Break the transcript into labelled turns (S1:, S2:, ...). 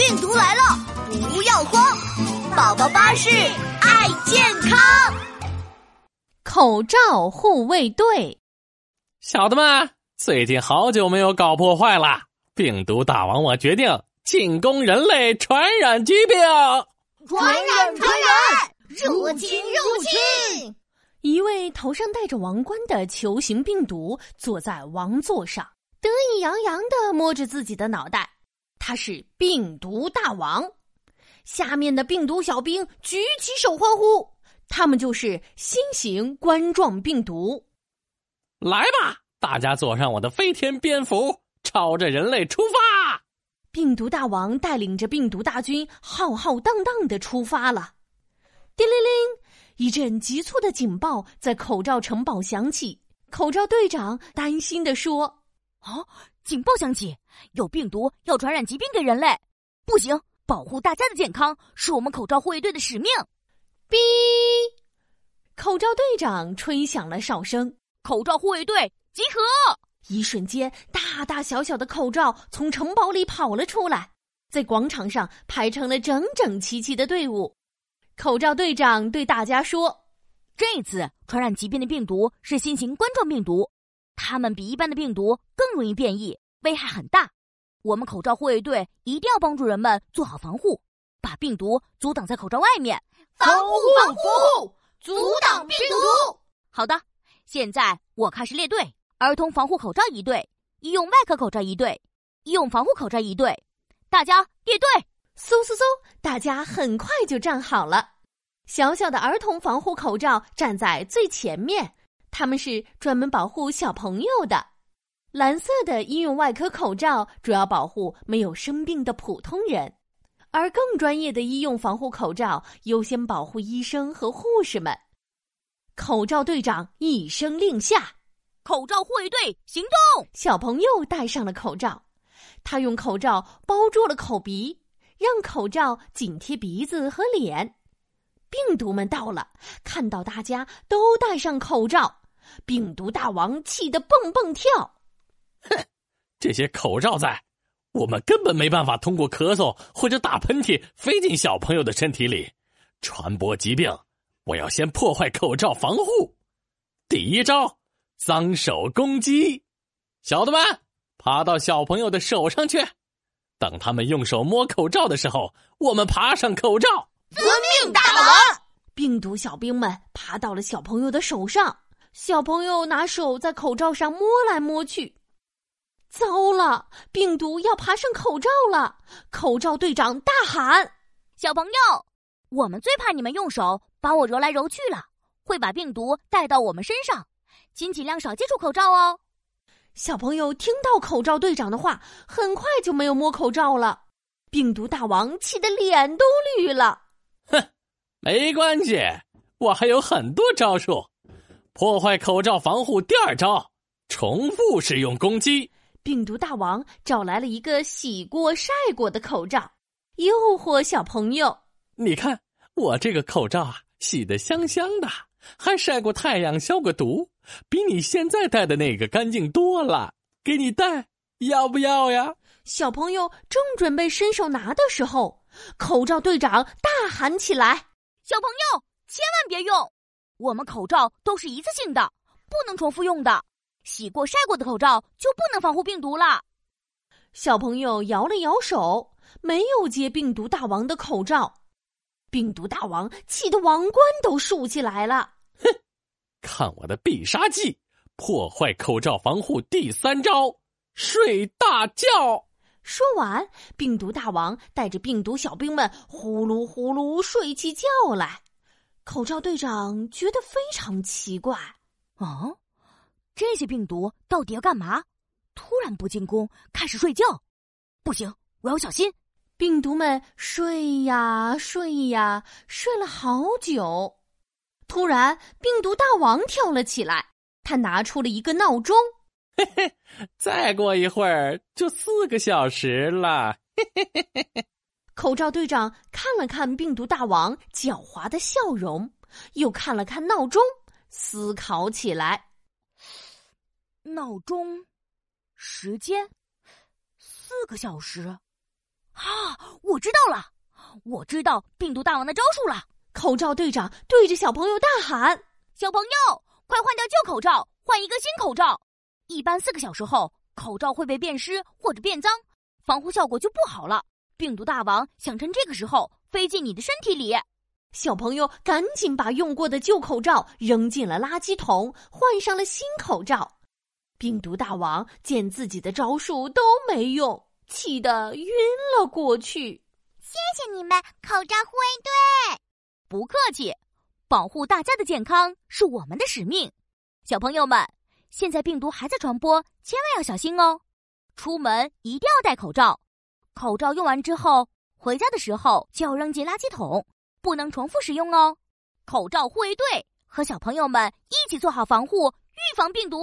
S1: 病毒来了，不要慌！宝宝巴士爱健康，
S2: 口罩护卫队，
S3: 小的们，最近好久没有搞破坏了。病毒大王，我决定进攻人类传染疾病。
S1: 传染，传染，入侵，入侵！
S2: 一位头上戴着王冠的球形病毒坐在王座上，得意洋洋的摸着自己的脑袋。他是病毒大王，下面的病毒小兵举起手欢呼。他们就是新型冠状病毒。
S3: 来吧，大家坐上我的飞天蝙蝠，朝着人类出发！
S2: 病毒大王带领着病毒大军浩浩荡荡的出发了。叮铃铃，一阵急促的警报在口罩城堡响起。口罩队长担心的说：“
S4: 啊！”警报响起，有病毒要传染疾病给人类，不行！保护大家的健康是我们口罩护卫队的使命。
S2: 哔！口罩队长吹响了哨声，
S4: 口罩护卫队集合！
S2: 一瞬间，大大小小的口罩从城堡里跑了出来，在广场上排成了整整齐齐的队伍。口罩队长对大家说：“
S4: 这次传染疾病的病毒是新型冠状病毒。”它们比一般的病毒更容易变异，危害很大。我们口罩护卫队一定要帮助人们做好防护，把病毒阻挡在口罩外面。
S1: 防护，防护，阻挡病毒。
S4: 好的，现在我开始列队：儿童防护口罩一队，医用外科口罩一队，医用防护口罩一队。大家列队！
S2: 嗖嗖嗖！大家很快就站好了。小小的儿童防护口罩站在最前面。他们是专门保护小朋友的，蓝色的医用外科口罩主要保护没有生病的普通人，而更专业的医用防护口罩优先保护医生和护士们。口罩队长一声令下，
S4: 口罩护卫队行动！
S2: 小朋友戴上了口罩，他用口罩包住了口鼻，让口罩紧贴鼻子和脸。病毒们到了，看到大家都戴上口罩。病毒大王气得蹦蹦跳，
S3: 哼！这些口罩在，我们根本没办法通过咳嗽或者打喷嚏飞进小朋友的身体里，传播疾病。我要先破坏口罩防护。第一招，脏手攻击。小的们，爬到小朋友的手上去，等他们用手摸口罩的时候，我们爬上口罩。
S1: 遵命，大王！
S2: 病毒小兵们爬到了小朋友的手上。小朋友拿手在口罩上摸来摸去，糟了，病毒要爬上口罩了！口罩队长大喊：“
S4: 小朋友，我们最怕你们用手把我揉来揉去了，会把病毒带到我们身上，请尽量少接触口罩哦。”
S2: 小朋友听到口罩队长的话，很快就没有摸口罩了。病毒大王气得脸都绿了。
S3: 哼，没关系，我还有很多招数。破坏口罩防护，第二招，重复使用攻击。
S2: 病毒大王找来了一个洗过晒过的口罩，诱惑小朋友。
S3: 你看我这个口罩啊，洗得香香的，还晒过太阳消过毒，比你现在戴的那个干净多了。给你戴，要不要呀？
S2: 小朋友正准备伸手拿的时候，口罩队长大喊起来：“
S4: 小朋友，千万别用！”我们口罩都是一次性的，不能重复用的。洗过晒过的口罩就不能防护病毒了。
S2: 小朋友摇了摇手，没有接病毒大王的口罩。病毒大王气得王冠都竖起来了。
S3: 哼，看我的必杀技——破坏口罩防护第三招：睡大觉。
S2: 说完，病毒大王带着病毒小兵们呼噜呼噜睡起觉来。口罩队长觉得非常奇怪，
S4: 啊，这些病毒到底要干嘛？突然不进攻，开始睡觉，不行，我要小心。
S2: 病毒们睡呀睡呀，睡了好久。突然，病毒大王跳了起来，他拿出了一个闹钟。
S3: 嘿嘿，再过一会儿就四个小时了。嘿嘿嘿嘿嘿。
S2: 口罩队长看了看病毒大王狡猾的笑容，又看了看闹钟，思考起来。
S4: 闹钟时间四个小时，啊！我知道了，我知道病毒大王的招数了。
S2: 口罩队长对着小朋友大喊：“
S4: 小朋友，快换掉旧口罩，换一个新口罩。一般四个小时后，口罩会被变湿或者变脏，防护效果就不好了。病毒大王想趁这个时候飞进你的身体里。”
S2: 小朋友赶紧把用过的旧口罩扔进了垃圾桶，换上了新口罩。病毒大王见自己的招数都没用，气得晕了过去。
S1: 谢谢你们，口罩护卫队。
S4: 不客气，保护大家的健康是我们的使命。小朋友们，现在病毒还在传播，千万要小心哦。出门一定要戴口罩，口罩用完之后，回家的时候就要扔进垃圾桶。不能重复使用哦！口罩护卫队和小朋友们一起做好防护，预防病毒。